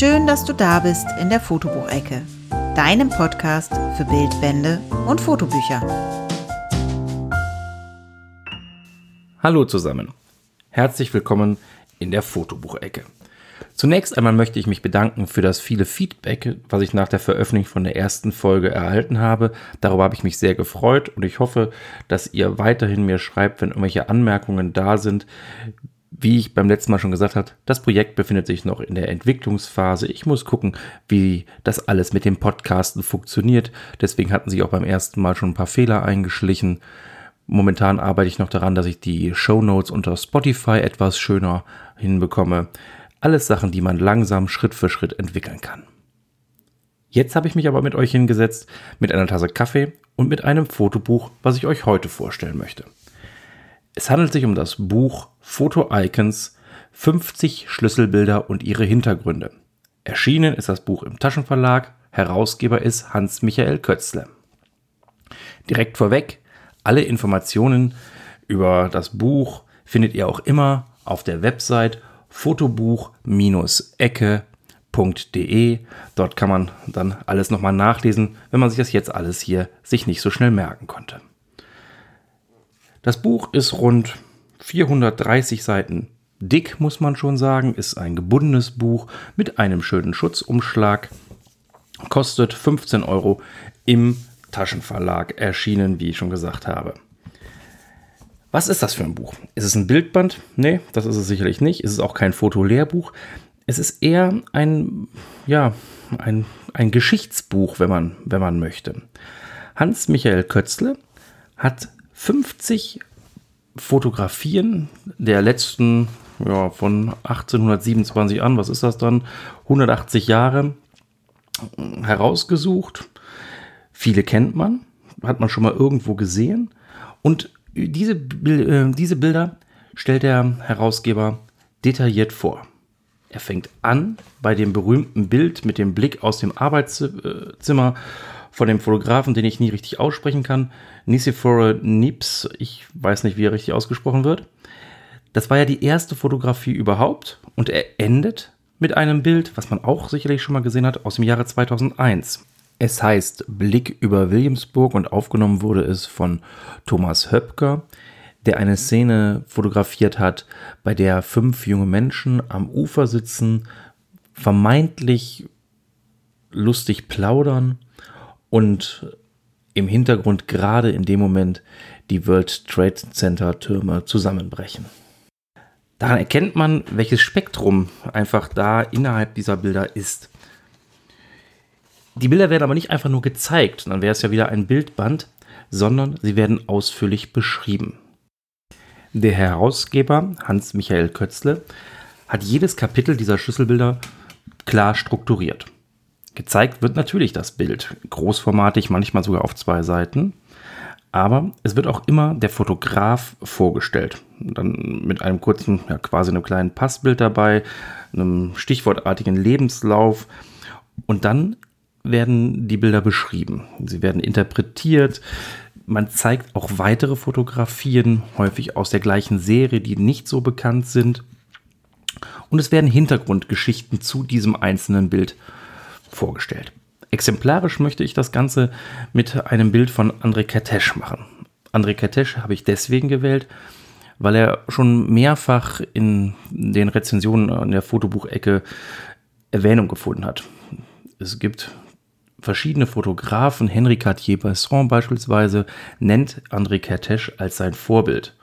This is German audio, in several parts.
Schön, dass du da bist in der Fotobuchecke, deinem Podcast für Bildbände und Fotobücher. Hallo zusammen. Herzlich willkommen in der Fotobuchecke. Zunächst einmal möchte ich mich bedanken für das viele Feedback, was ich nach der Veröffentlichung von der ersten Folge erhalten habe. Darüber habe ich mich sehr gefreut und ich hoffe, dass ihr weiterhin mir schreibt, wenn irgendwelche Anmerkungen da sind. Wie ich beim letzten Mal schon gesagt habe, das Projekt befindet sich noch in der Entwicklungsphase. Ich muss gucken, wie das alles mit dem Podcasten funktioniert. Deswegen hatten sich auch beim ersten Mal schon ein paar Fehler eingeschlichen. Momentan arbeite ich noch daran, dass ich die Show Notes unter Spotify etwas schöner hinbekomme. Alles Sachen, die man langsam Schritt für Schritt entwickeln kann. Jetzt habe ich mich aber mit euch hingesetzt mit einer Tasse Kaffee und mit einem Fotobuch, was ich euch heute vorstellen möchte. Es handelt sich um das Buch Photo Icons 50 Schlüsselbilder und ihre Hintergründe. Erschienen ist das Buch im Taschenverlag, Herausgeber ist Hans-Michael Kötzle. Direkt vorweg, alle Informationen über das Buch findet ihr auch immer auf der Website fotobuch-ecke.de. Dort kann man dann alles nochmal nachlesen, wenn man sich das jetzt alles hier sich nicht so schnell merken konnte. Das Buch ist rund 430 Seiten dick, muss man schon sagen, ist ein gebundenes Buch mit einem schönen Schutzumschlag, kostet 15 Euro im Taschenverlag erschienen, wie ich schon gesagt habe. Was ist das für ein Buch? Ist es ein Bildband? Nee, das ist es sicherlich nicht. Ist es auch kein Fotolehrbuch? Es ist eher ein, ja, ein, ein Geschichtsbuch, wenn man, wenn man möchte. Hans-Michael Kötzle hat 50 Fotografien der letzten, ja, von 1827 an, was ist das dann? 180 Jahre herausgesucht. Viele kennt man, hat man schon mal irgendwo gesehen. Und diese, äh, diese Bilder stellt der Herausgeber detailliert vor. Er fängt an bei dem berühmten Bild mit dem Blick aus dem Arbeitszimmer von dem Fotografen, den ich nie richtig aussprechen kann, Nicephore Nips, ich weiß nicht, wie er richtig ausgesprochen wird. Das war ja die erste Fotografie überhaupt und er endet mit einem Bild, was man auch sicherlich schon mal gesehen hat, aus dem Jahre 2001. Es heißt Blick über Williamsburg und aufgenommen wurde es von Thomas Höpker, der eine Szene fotografiert hat, bei der fünf junge Menschen am Ufer sitzen, vermeintlich lustig plaudern und im Hintergrund gerade in dem Moment die World Trade Center Türme zusammenbrechen. Daran erkennt man, welches Spektrum einfach da innerhalb dieser Bilder ist. Die Bilder werden aber nicht einfach nur gezeigt, dann wäre es ja wieder ein Bildband, sondern sie werden ausführlich beschrieben. Der Herausgeber Hans-Michael Kötzle hat jedes Kapitel dieser Schlüsselbilder klar strukturiert. Gezeigt wird natürlich das Bild, großformatig, manchmal sogar auf zwei Seiten. Aber es wird auch immer der Fotograf vorgestellt. Dann mit einem kurzen, ja, quasi einem kleinen Passbild dabei, einem stichwortartigen Lebenslauf. Und dann werden die Bilder beschrieben. Sie werden interpretiert. Man zeigt auch weitere Fotografien, häufig aus der gleichen Serie, die nicht so bekannt sind. Und es werden Hintergrundgeschichten zu diesem einzelnen Bild vorgestellt. Exemplarisch möchte ich das Ganze mit einem Bild von André Kertész machen. André Kertész habe ich deswegen gewählt, weil er schon mehrfach in den Rezensionen an der Fotobuchecke Erwähnung gefunden hat. Es gibt verschiedene Fotografen, Henri Cartier-Bresson beispielsweise, nennt André Kertész als sein Vorbild.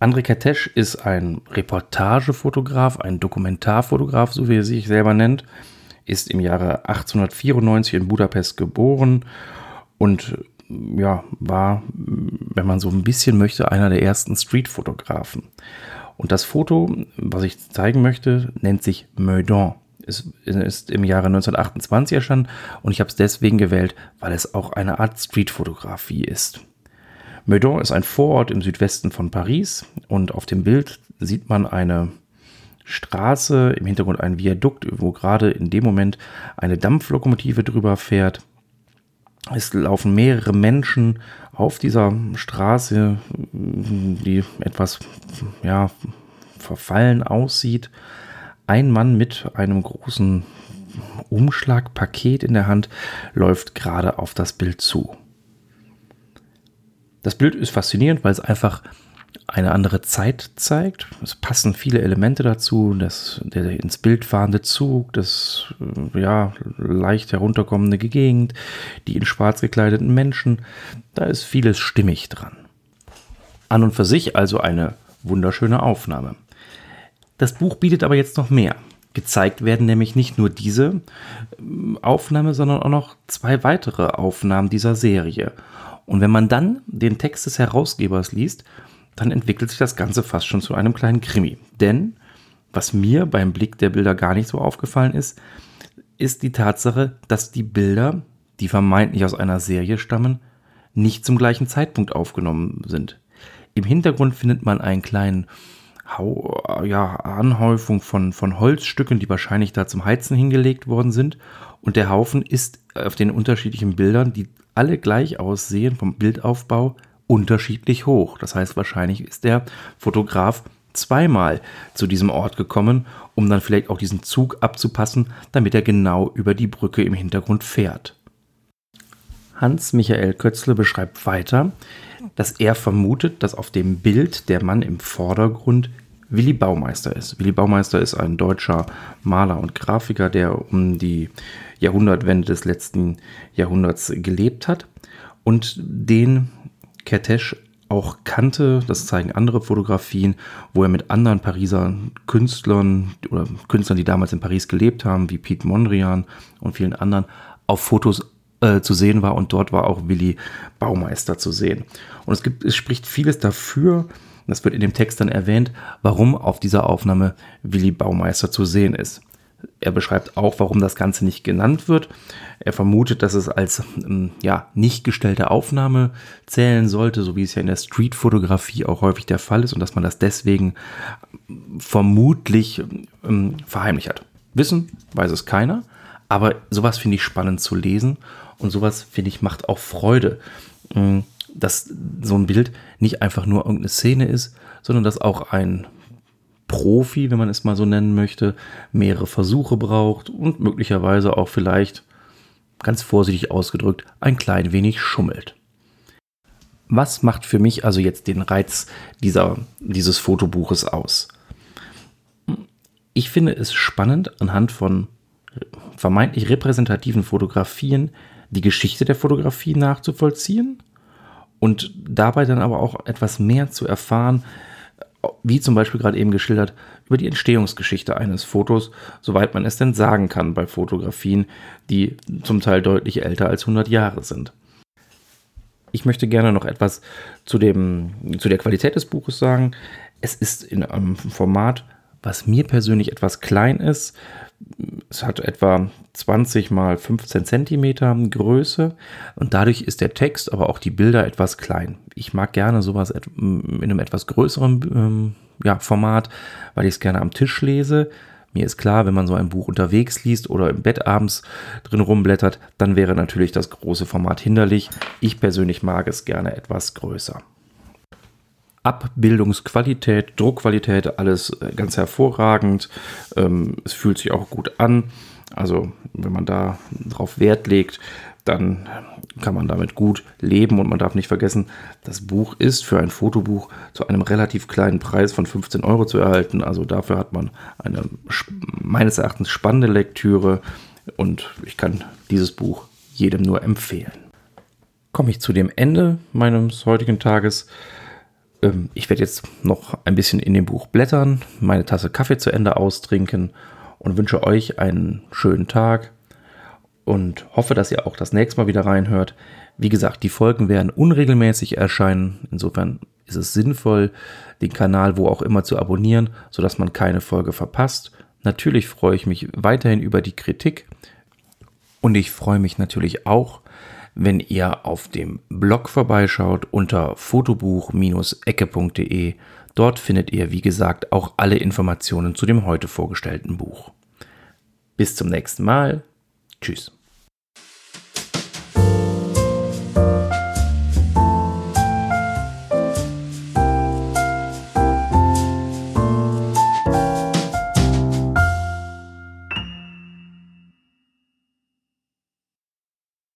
André Kertész ist ein Reportagefotograf, ein Dokumentarfotograf, so wie er sich selber nennt, ist im Jahre 1894 in Budapest geboren und ja, war, wenn man so ein bisschen möchte, einer der ersten Streetfotografen. Und das Foto, was ich zeigen möchte, nennt sich Meudon ist, ist im Jahre 1928 erschienen und ich habe es deswegen gewählt, weil es auch eine Art Streetfotografie ist. Meudon ist ein Vorort im Südwesten von Paris und auf dem Bild sieht man eine Straße, im Hintergrund ein Viadukt, wo gerade in dem Moment eine Dampflokomotive drüber fährt. Es laufen mehrere Menschen auf dieser Straße, die etwas ja, verfallen aussieht. Ein Mann mit einem großen Umschlagpaket in der Hand läuft gerade auf das Bild zu. Das Bild ist faszinierend, weil es einfach eine andere Zeit zeigt. Es passen viele Elemente dazu, das, der ins Bild fahrende Zug, das ja, leicht herunterkommende Gegend, die in schwarz gekleideten Menschen. Da ist vieles stimmig dran. An und für sich also eine wunderschöne Aufnahme. Das Buch bietet aber jetzt noch mehr. Gezeigt werden nämlich nicht nur diese ähm, Aufnahme, sondern auch noch zwei weitere Aufnahmen dieser Serie. Und wenn man dann den Text des Herausgebers liest, dann entwickelt sich das Ganze fast schon zu einem kleinen Krimi. Denn was mir beim Blick der Bilder gar nicht so aufgefallen ist, ist die Tatsache, dass die Bilder, die vermeintlich aus einer Serie stammen, nicht zum gleichen Zeitpunkt aufgenommen sind. Im Hintergrund findet man einen kleinen ja, Anhäufung von, von Holzstücken, die wahrscheinlich da zum Heizen hingelegt worden sind. Und der Haufen ist auf den unterschiedlichen Bildern, die alle gleich aussehen vom Bildaufbau, unterschiedlich hoch. Das heißt, wahrscheinlich ist der Fotograf zweimal zu diesem Ort gekommen, um dann vielleicht auch diesen Zug abzupassen, damit er genau über die Brücke im Hintergrund fährt. Hans-Michael Kötzle beschreibt weiter, dass er vermutet, dass auf dem Bild der Mann im Vordergrund Willi Baumeister ist. Willi Baumeister ist ein deutscher Maler und Grafiker, der um die Jahrhundertwende des letzten Jahrhunderts gelebt hat und den Kertész auch kannte. Das zeigen andere Fotografien, wo er mit anderen Pariser Künstlern oder Künstlern, die damals in Paris gelebt haben, wie Piet Mondrian und vielen anderen, auf Fotos äh, zu sehen war. Und dort war auch Willi Baumeister zu sehen. Und es, gibt, es spricht vieles dafür, das wird in dem Text dann erwähnt, warum auf dieser Aufnahme Willi Baumeister zu sehen ist. Er beschreibt auch, warum das Ganze nicht genannt wird. Er vermutet, dass es als ähm, ja, nicht gestellte Aufnahme zählen sollte, so wie es ja in der Streetfotografie auch häufig der Fall ist und dass man das deswegen vermutlich ähm, verheimlicht hat. Wissen weiß es keiner, aber sowas finde ich spannend zu lesen und sowas finde ich macht auch Freude, ähm, dass so ein Bild nicht einfach nur irgendeine Szene ist, sondern dass auch ein Profi, wenn man es mal so nennen möchte, mehrere Versuche braucht und möglicherweise auch vielleicht, ganz vorsichtig ausgedrückt, ein klein wenig schummelt. Was macht für mich also jetzt den Reiz dieser, dieses Fotobuches aus? Ich finde es spannend, anhand von vermeintlich repräsentativen Fotografien die Geschichte der Fotografie nachzuvollziehen und dabei dann aber auch etwas mehr zu erfahren, wie zum Beispiel gerade eben geschildert, über die Entstehungsgeschichte eines Fotos, soweit man es denn sagen kann bei Fotografien, die zum Teil deutlich älter als 100 Jahre sind. Ich möchte gerne noch etwas zu, dem, zu der Qualität des Buches sagen. Es ist in einem Format, was mir persönlich etwas klein ist. Es hat etwa 20 mal 15 Zentimeter Größe und dadurch ist der Text, aber auch die Bilder etwas klein. Ich mag gerne sowas in einem etwas größeren ähm, ja, Format, weil ich es gerne am Tisch lese. Mir ist klar, wenn man so ein Buch unterwegs liest oder im Bett abends drin rumblättert, dann wäre natürlich das große Format hinderlich. Ich persönlich mag es gerne etwas größer. Abbildungsqualität, Druckqualität, alles äh, ganz hervorragend. Ähm, es fühlt sich auch gut an. Also wenn man da drauf Wert legt, dann kann man damit gut leben und man darf nicht vergessen, das Buch ist für ein Fotobuch zu einem relativ kleinen Preis von 15 Euro zu erhalten. Also dafür hat man eine meines Erachtens spannende Lektüre und ich kann dieses Buch jedem nur empfehlen. Komme ich zu dem Ende meines heutigen Tages. Ähm, ich werde jetzt noch ein bisschen in dem Buch blättern, meine Tasse Kaffee zu Ende austrinken und wünsche euch einen schönen Tag und hoffe, dass ihr auch das nächste Mal wieder reinhört. Wie gesagt, die Folgen werden unregelmäßig erscheinen. Insofern ist es sinnvoll, den Kanal wo auch immer zu abonnieren, sodass man keine Folge verpasst. Natürlich freue ich mich weiterhin über die Kritik und ich freue mich natürlich auch, wenn ihr auf dem Blog vorbeischaut unter fotobuch-ecke.de. Dort findet ihr, wie gesagt, auch alle Informationen zu dem heute vorgestellten Buch. Bis zum nächsten Mal. Tschüss.